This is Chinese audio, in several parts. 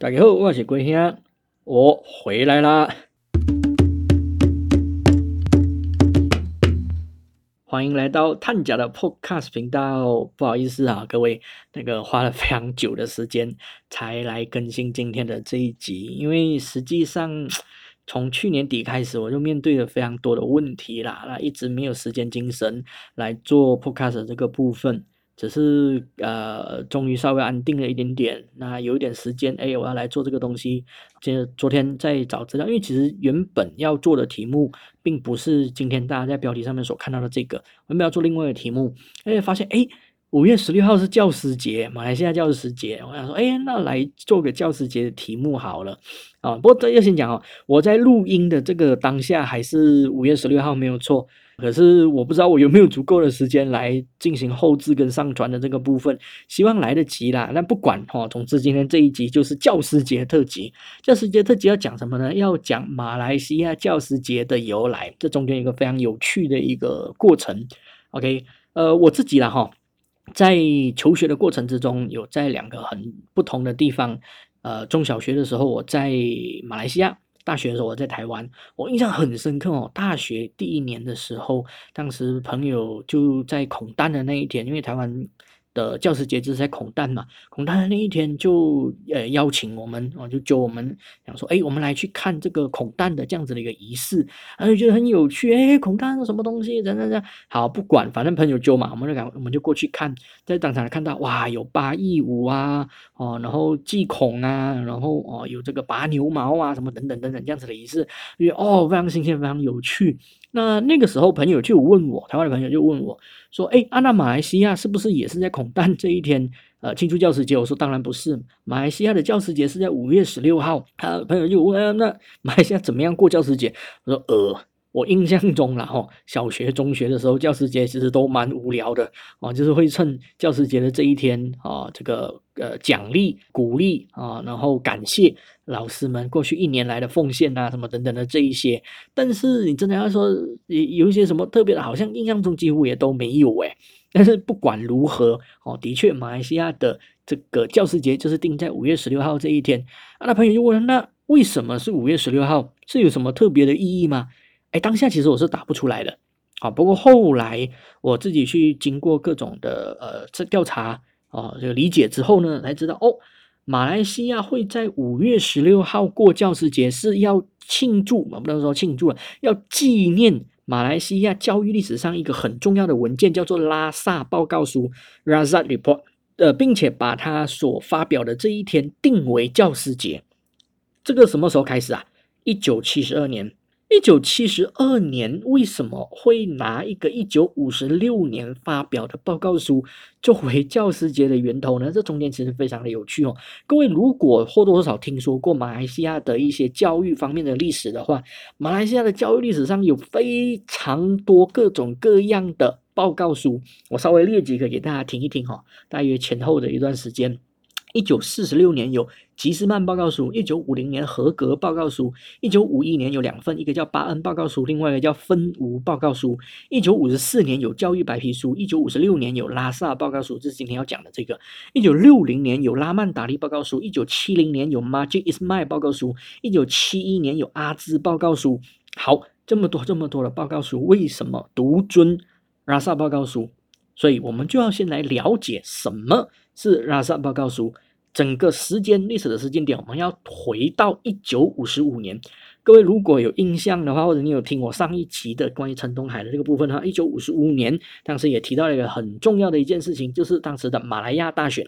大家好，我是龟兄，我回来啦！欢迎来到探假的 Podcast 频道。不好意思啊，各位，那个花了非常久的时间才来更新今天的这一集，因为实际上从去年底开始，我就面对了非常多的问题啦，那一直没有时间精神来做 Podcast 这个部分。只是呃，终于稍微安定了一点点。那有一点时间，哎，我要来做这个东西。接昨天在找资料，因为其实原本要做的题目，并不是今天大家在标题上面所看到的这个。我们要做另外一个题目，哎，发现哎，五月十六号是教师节，马来西亚教师节。我想说，哎，那来做个教师节的题目好了。啊，不过这要先讲哦，我在录音的这个当下还是五月十六号没有错。可是我不知道我有没有足够的时间来进行后置跟上传的这个部分，希望来得及啦。那不管哈，总之今天这一集就是教师节特辑。教师节特辑要讲什么呢？要讲马来西亚教师节的由来，这中间一个非常有趣的一个过程。OK，呃，我自己啦哈，在求学的过程之中，有在两个很不同的地方。呃，中小学的时候我在马来西亚。大学的时候我在台湾，我印象很深刻哦。大学第一年的时候，当时朋友就在孔丹的那一天，因为台湾。的教师节就是在孔诞嘛，孔诞的那一天就呃邀请我们，哦就揪我们想说，哎，我们来去看这个孔诞的这样子的一个仪式，然后觉得很有趣，哎，孔诞是什么东西？等等等，好不管，反正朋友揪嘛，我们就赶我们就过去看，在当场看到哇，有八佾舞啊，哦，然后祭孔啊，然后哦有这个拔牛毛啊，什么等等等等这样子的仪式，觉得哦非常新鲜，非常有趣。那那个时候，朋友就问我，台湾的朋友就问我，说：“哎，啊，那马来西亚是不是也是在恐诞这一天，呃，庆祝教师节？”我说：“当然不是，马来西亚的教师节是在五月十六号。”他朋友就问：“，那马来西亚怎么样过教师节？”我说：“呃。”我印象中啦，哈，小学、中学的时候，教师节其实都蛮无聊的哦，就是会趁教师节的这一天啊，这个呃奖励、鼓励啊，然后感谢老师们过去一年来的奉献啊，什么等等的这一些。但是你真的要说有一些什么特别的，好像印象中几乎也都没有诶。但是不管如何哦，的确，马来西亚的这个教师节就是定在五月十六号这一天。啊，那朋友就问，那为什么是五月十六号？是有什么特别的意义吗？哎，当下其实我是打不出来的，好，不过后来我自己去经过各种的呃这调查啊，这个理解之后呢，才知道哦，马来西亚会在五月十六号过教师节，是要庆祝，我不能说庆祝了，要纪念马来西亚教育历史上一个很重要的文件，叫做拉萨报告书 （Razat Report），呃，并且把它所发表的这一天定为教师节。这个什么时候开始啊？一九七十二年。一九七十二年为什么会拿一个一九五十六年发表的报告书作为教师节的源头呢？这中间其实非常的有趣哦。各位如果或多或少听说过马来西亚的一些教育方面的历史的话，马来西亚的教育历史上有非常多各种各样的报告书，我稍微列几个给大家听一听哈。大约前后的一段时间。一九四十六年有吉斯曼报告书，一九五零年合格报告书，一九五一年有两份，一个叫巴恩报告书，另外一个叫分无报告书。一九五十四年有教育白皮书，一九五十六年有拉萨报告书，这是今天要讲的这个。一九六零年有拉曼达利报告书，一九七零年有马吉伊斯迈报告书，一九七一年有阿兹报告书。好，这么多这么多的报告书，为什么独尊拉萨报告书？所以我们就要先来了解什么是拉萨报告书。整个时间历史的时间点，我们要回到一九五十五年。各位如果有印象的话，或者你有听我上一期的关于陈东海的这个部分哈，一九五十五年当时也提到了一个很重要的一件事情，就是当时的马来亚大选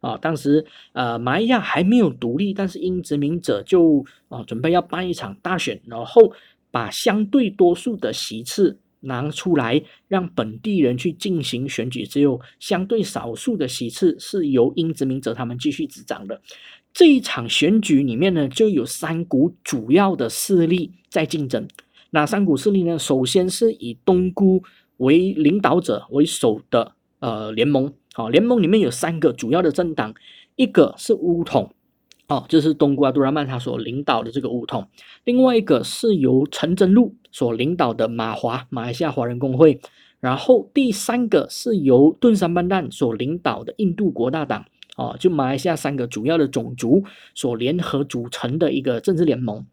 啊。当时呃马来亚还没有独立，但是英殖民者就啊准备要办一场大选，然后把相对多数的席次。拿出来让本地人去进行选举，只有相对少数的席次是由英殖民者他们继续执掌的。这一场选举里面呢，就有三股主要的势力在竞争。哪三股势力呢？首先是以东姑为领导者为首的呃联盟，好，联盟里面有三个主要的政党，一个是乌统。哦，就是东姑阿杜拉曼他所领导的这个乌统，另外一个是由陈真禄所领导的马华马来西亚华人工会，然后第三个是由顿山班旦所领导的印度国大党。哦，就马来西亚三个主要的种族所联合组成的一个政治联盟。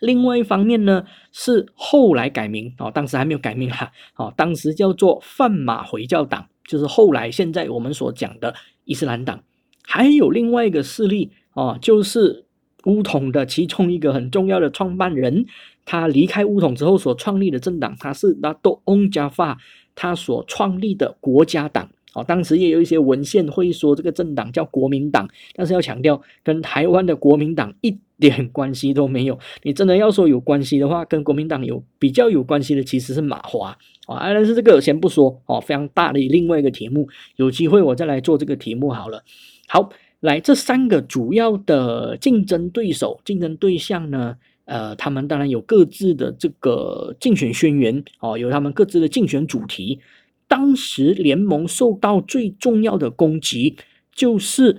另外一方面呢，是后来改名哦，当时还没有改名哈，哦，当时叫做泛马回教党，就是后来现在我们所讲的伊斯兰党。还有另外一个势力哦，就是乌统的其中一个很重要的创办人，他离开乌统之后所创立的政党，他是拉多翁加法他所创立的国家党。哦，当时也有一些文献会说这个政党叫国民党，但是要强调跟台湾的国民党一点关系都没有。你真的要说有关系的话，跟国民党有比较有关系的其实是马华啊。但是这个先不说哦，非常大的另外一个题目，有机会我再来做这个题目好了。好，来这三个主要的竞争对手、竞争对象呢，呃，他们当然有各自的这个竞选宣言哦，有他们各自的竞选主题。当时联盟受到最重要的攻击，就是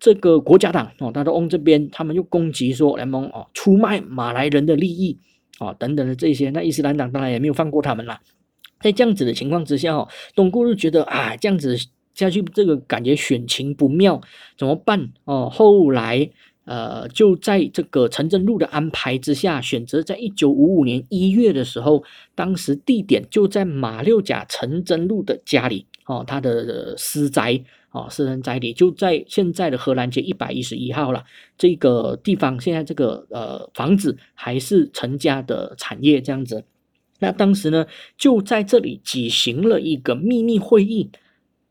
这个国家党哦，他的翁这边，他们又攻击说联盟哦出卖马来人的利益哦等等的这些，那伊斯兰党当然也没有放过他们啦。在这样子的情况之下哦，东姑就觉得啊这样子下去，这个感觉选情不妙，怎么办哦？后来。呃，就在这个陈真路的安排之下，选择在一九五五年一月的时候，当时地点就在马六甲陈真路的家里哦，他的私宅哦，私人宅里就在现在的荷兰街一百一十一号了。这个地方现在这个呃房子还是陈家的产业这样子。那当时呢，就在这里举行了一个秘密会议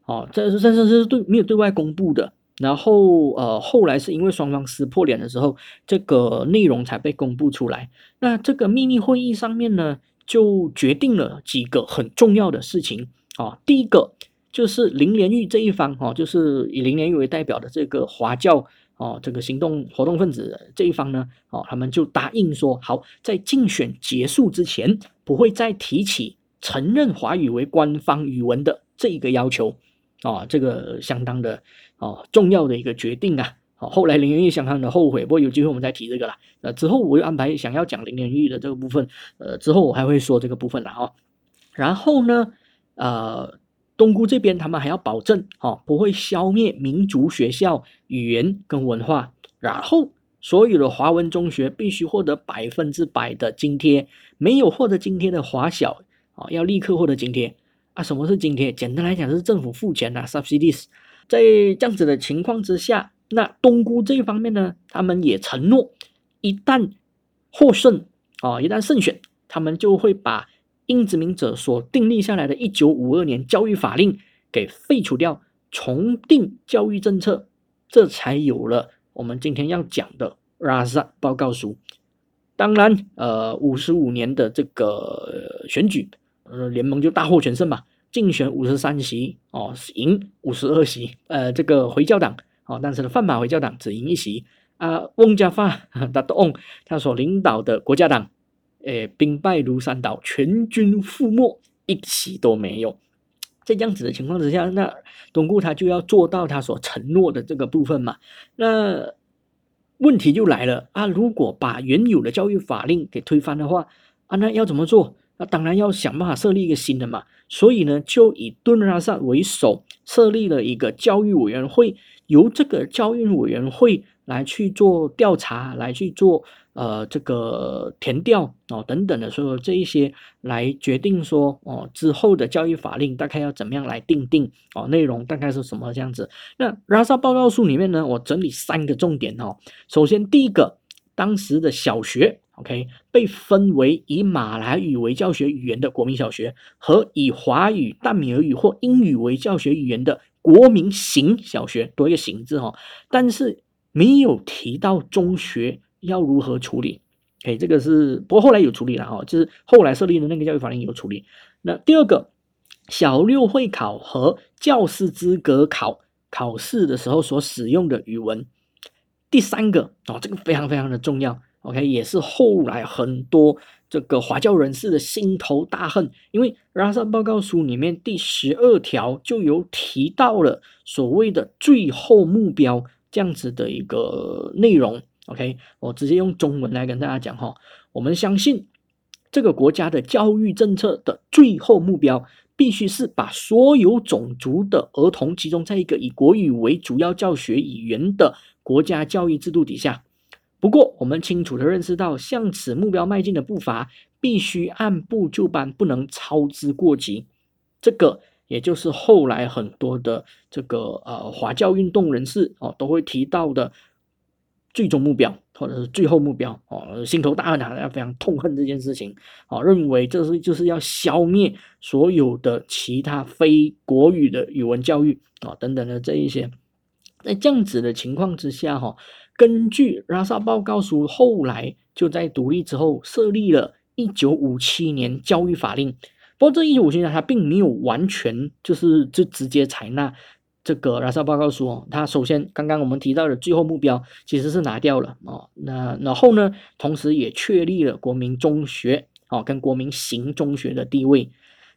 哦，这是这是是对没有对外公布的。然后，呃，后来是因为双方撕破脸的时候，这个内容才被公布出来。那这个秘密会议上面呢，就决定了几个很重要的事情啊。第一个就是林连玉这一方，哦，就是以林连玉为代表的这个华教哦，这个行动活动分子这一方呢，哦，他们就答应说，好，在竞选结束之前，不会再提起承认华语为官方语文的这个要求。啊，这个相当的哦重要的一个决定啊！好，后来林元玉相当的后悔，不过有机会我们再提这个了。呃，之后我又安排想要讲林元玉的这个部分，呃，之后我还会说这个部分了哈。然后呢，呃，东姑这边他们还要保证哦，不会消灭民族学校语言跟文化。然后所有的华文中学必须获得百分之百的津贴，没有获得津贴的华小啊，要立刻获得津贴。啊，什么是津贴？简单来讲，是政府付钱的 subsidies。在这样子的情况之下，那东姑这一方面呢，他们也承诺，一旦获胜啊，一旦胜选，他们就会把英殖民者所订立下来的一九五二年教育法令给废除掉，重定教育政策，这才有了我们今天要讲的 Raza 报告书。当然，呃，五十五年的这个选举。呃，联盟就大获全胜嘛，竞选五十三席哦，赢五十二席。呃，这个回教党哦，但是呢，泛马回教党只赢一席啊。翁家发他的翁他所领导的国家党，诶，兵败如山倒，全军覆没，一席都没有。在这样子的情况之下，那东姑他就要做到他所承诺的这个部分嘛。那问题就来了啊，如果把原有的教育法令给推翻的话啊，那要怎么做？那当然要想办法设立一个新的嘛，所以呢，就以敦拉萨为首设立了一个教育委员会，由这个教育委员会来去做调查，来去做呃这个填调哦等等的，所有这一些来决定说哦之后的教育法令大概要怎么样来定定哦内容大概是什么这样子。那拉萨报告书里面呢，我整理三个重点哦，首先第一个，当时的小学。OK，被分为以马来语为教学语言的国民小学和以华语、淡米尔语或英语为教学语言的国民型小学，多一个“型”字哈，但是没有提到中学要如何处理。OK，这个是不过后来有处理了哈，就是后来设立的那个教育法令有处理。那第二个，小六会考和教师资格考考试的时候所使用的语文。第三个哦，这个非常非常的重要。OK，也是后来很多这个华教人士的心头大恨，因为拉萨报告书里面第十二条就有提到了所谓的最后目标这样子的一个内容。OK，我直接用中文来跟大家讲哈，我们相信这个国家的教育政策的最后目标必须是把所有种族的儿童集中在一个以国语为主要教学语言的国家教育制度底下。不过，我们清楚的认识到，向此目标迈进的步伐必须按部就班，不能操之过急。这个也就是后来很多的这个呃华教运动人士哦都会提到的最终目标。或者是最后目标哦，心头大恨啊，非常痛恨这件事情哦，认为这是就是要消灭所有的其他非国语的语文教育啊等等的这一些，在这样子的情况之下哈，根据拉萨报告书，后来就在独立之后设立了一九五七年教育法令，不过这一九五七年它并没有完全就是就直接采纳。这个拉萨报告书哦，它首先刚刚我们提到的最后目标其实是拿掉了哦，那然后呢，同时也确立了国民中学哦跟国民型中学的地位，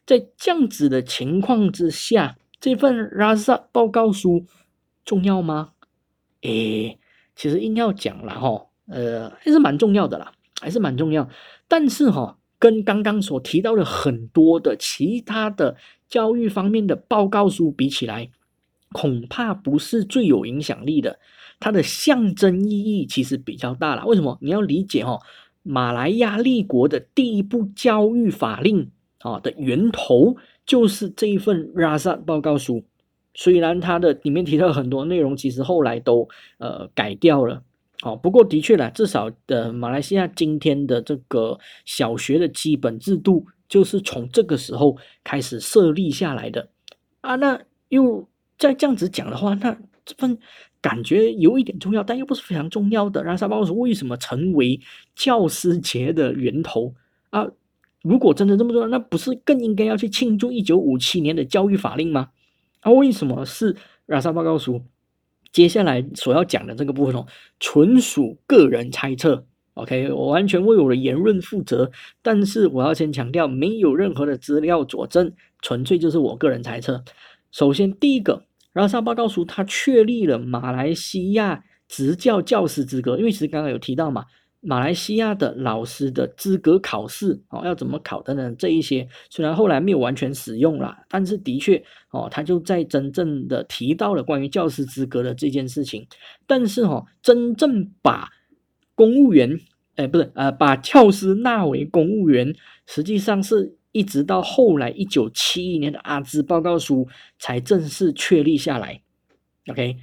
在这样子的情况之下，这份拉萨报告书重要吗？诶，其实硬要讲了哈，呃，还是蛮重要的啦，还是蛮重要，但是哈，跟刚刚所提到的很多的其他的教育方面的报告书比起来。恐怕不是最有影响力的，它的象征意义其实比较大了。为什么？你要理解哈，马来亚立国的第一部教育法令啊的源头就是这一份拉萨报告书。虽然它的里面提到很多内容，其实后来都呃改掉了。哦，不过的确啦，至少的马来西亚今天的这个小学的基本制度，就是从这个时候开始设立下来的啊。那又。再这样子讲的话，那这份感觉有一点重要，但又不是非常重要的。拉萨报告书为什么成为教师节的源头啊？如果真的这么重要，那不是更应该要去庆祝一九五七年的教育法令吗？啊，为什么是拉萨报告书？接下来所要讲的这个部分哦，纯属个人猜测。OK，我完全为我的言论负责，但是我要先强调，没有任何的资料佐证，纯粹就是我个人猜测。首先，第一个。拉萨报告书，它确立了马来西亚执教教师资格。因为其实刚刚有提到嘛，马来西亚的老师的资格考试哦，要怎么考等等这一些，虽然后来没有完全使用啦，但是的确哦，他就在真正的提到了关于教师资格的这件事情。但是哈，真正把公务员，哎，不是呃，把教师纳为公务员，实际上是。一直到后来一九七一年的阿兹报告书才正式确立下来，OK，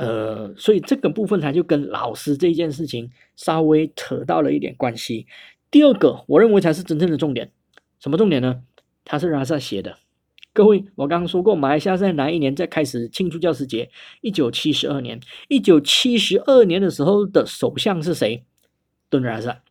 呃，所以这个部分它就跟老师这件事情稍微扯到了一点关系。第二个，我认为才是真正的重点，什么重点呢？他是拉萨写的。各位，我刚刚说过，马来西亚在哪一年在开始庆祝教师节？一九七十二年。一九七十二年的时候的首相是谁？敦拉萨。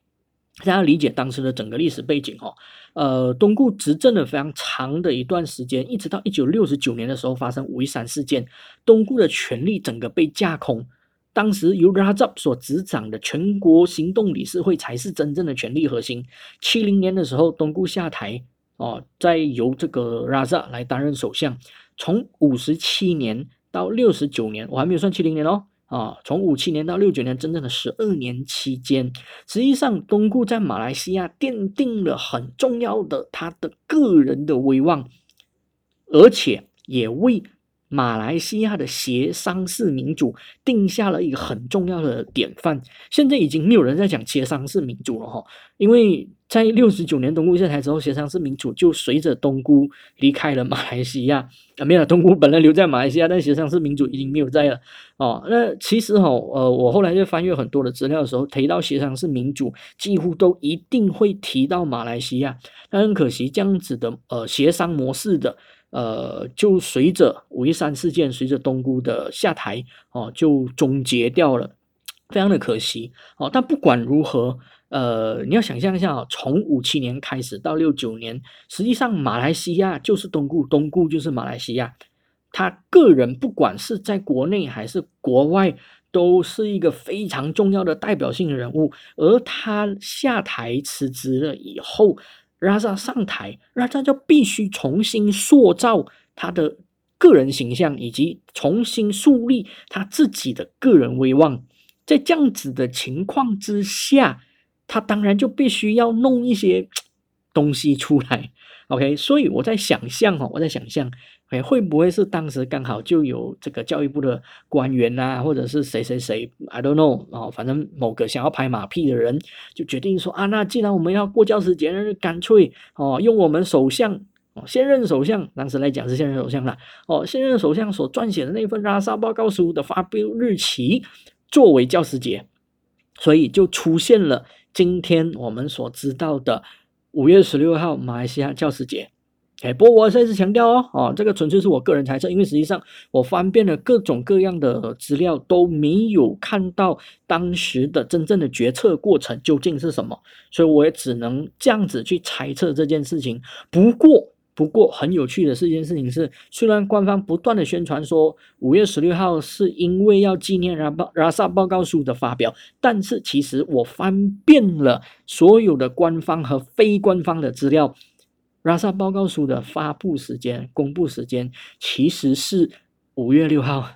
大家理解当时的整个历史背景哦。呃，东固执政了非常长的一段时间，一直到一九六十九年的时候发生五一三事件，东固的权力整个被架空。当时由拉扎所执掌的全国行动理事会才是真正的权力核心。七零年的时候，东固下台哦，再由这个拉扎来担任首相。从五十七年到六十九年，我还没有算七零年哦。啊，从五七年到六九年，真正的十二年期间，实际上东固在马来西亚奠定了很重要的他的个人的威望，而且也为马来西亚的协商式民主定下了一个很重要的典范。现在已经没有人在讲协商式民主了哈，因为。在六十九年东姑下台之后，协商式民主就随着东姑离开了马来西亚啊，没有东姑本来留在马来西亚，但协商式民主已经没有在了哦。那其实哈，呃，我后来就翻阅很多的资料的时候，提到协商式民主，几乎都一定会提到马来西亚。但很可惜，这样子的呃协商模式的呃，就随着五一三事件，随着东姑的下台哦，就终结掉了，非常的可惜哦。但不管如何。呃，你要想象一下啊，从五七年开始到六九年，实际上马来西亚就是东固，东固就是马来西亚。他个人不管是在国内还是国外，都是一个非常重要的代表性的人物。而他下台辞职了以后，拉萨上台，拉萨就必须重新塑造他的个人形象，以及重新树立他自己的个人威望。在这样子的情况之下。他当然就必须要弄一些东西出来。OK，所以我在想象哦，我在想象，哎，会不会是当时刚好就有这个教育部的官员呐，或者是谁谁谁，I don't know，哦，反正某个想要拍马屁的人就决定说啊，那既然我们要过教师节，那就干脆哦，用我们首相哦，现任首相，当时来讲是现任首相啦，哦，现任首相所撰写的那份拉萨报告书的发表日期作为教师节，所以就出现了今天我们所知道的。五月十六号，马来西亚教师节。哎，不过我再次强调哦，哦，这个纯粹是我个人猜测，因为实际上我翻遍了各种各样的资料，都没有看到当时的真正的决策过程究竟是什么，所以我也只能这样子去猜测这件事情。不过，不过很有趣的是一件事情是，虽然官方不断的宣传说五月十六号是因为要纪念拉报拉萨报告书的发表，但是其实我翻遍了所有的官方和非官方的资料，拉萨报告书的发布时间、公布时间其实是五月六号，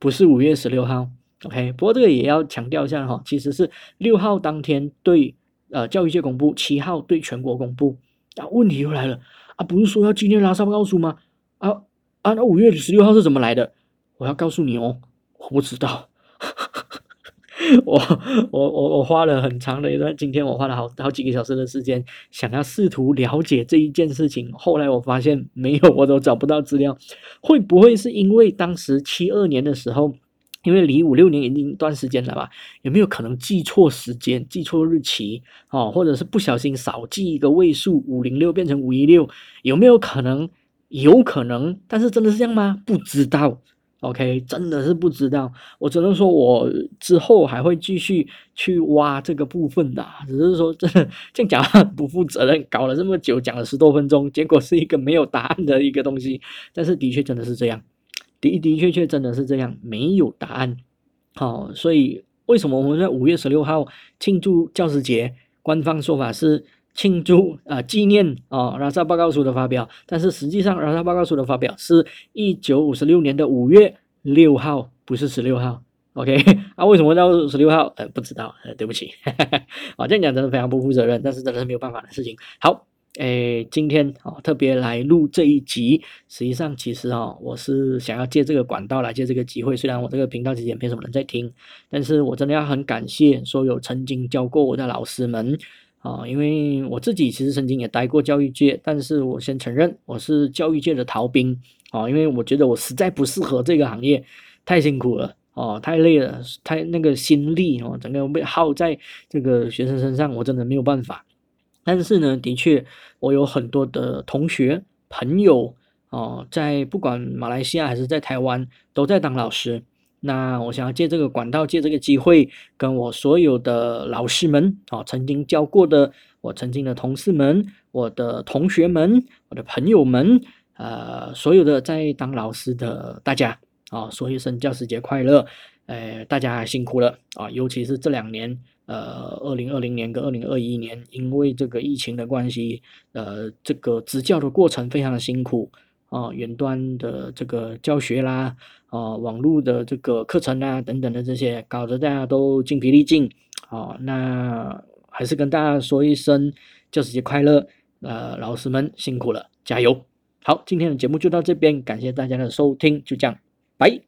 不是五月十六号。OK，不过这个也要强调一下哈，其实是六号当天对呃教育界公布，七号对全国公布。啊，问题又来了。啊，不是说要今天拉萨报告书吗？啊啊，那五月十六号是怎么来的？我要告诉你哦，我不知道。我我我我花了很长的一段，今天我花了好好几个小时的时间，想要试图了解这一件事情。后来我发现没有，我都找不到资料。会不会是因为当时七二年的时候？因为离五六年已经一段时间了吧，有没有可能记错时间、记错日期哦，或者是不小心少记一个位数，五零六变成五一六，有没有可能？有可能，但是真的是这样吗？不知道。OK，真的是不知道。我只能说我之后还会继续去挖这个部分的，只是说这这样讲不负责任，搞了这么久，讲了十多分钟，结果是一个没有答案的一个东西。但是的确真的是这样。的的确确真的是这样，没有答案。好，所以为什么我们在五月十六号庆祝教师节？官方说法是庆祝啊纪念啊拉萨报告书的发表，但是实际上拉萨报告书的发表是一九五十六年的五月六号，不是十六号。OK 啊，为什么到十六号？呃，不知道，呃，对不起。哈哈啊，这样讲真的非常不负责任，但是真的是没有办法的事情。好。诶，今天啊特别来录这一集，实际上其实啊，我是想要借这个管道来借这个机会。虽然我这个频道其实也没什么人在听，但是我真的要很感谢所有曾经教过我的老师们啊，因为我自己其实曾经也待过教育界，但是我先承认我是教育界的逃兵啊，因为我觉得我实在不适合这个行业，太辛苦了哦，太累了，太那个心力哦，整个被耗在这个学生身上，我真的没有办法。但是呢，的确，我有很多的同学朋友哦，在不管马来西亚还是在台湾，都在当老师。那我想要借这个管道，借这个机会，跟我所有的老师们哦，曾经教过的我曾经的同事们、我的同学们、我的朋友们，呃，所有的在当老师的大家啊，说一声教师节快乐！呃，大家辛苦了啊，尤其是这两年。呃，二零二零年跟二零二一年，因为这个疫情的关系，呃，这个执教的过程非常的辛苦啊，远端的这个教学啦，啊，网络的这个课程啊等等的这些，搞得大家都精疲力尽啊。那还是跟大家说一声教师节快乐，呃，老师们辛苦了，加油！好，今天的节目就到这边，感谢大家的收听，就这样，拜。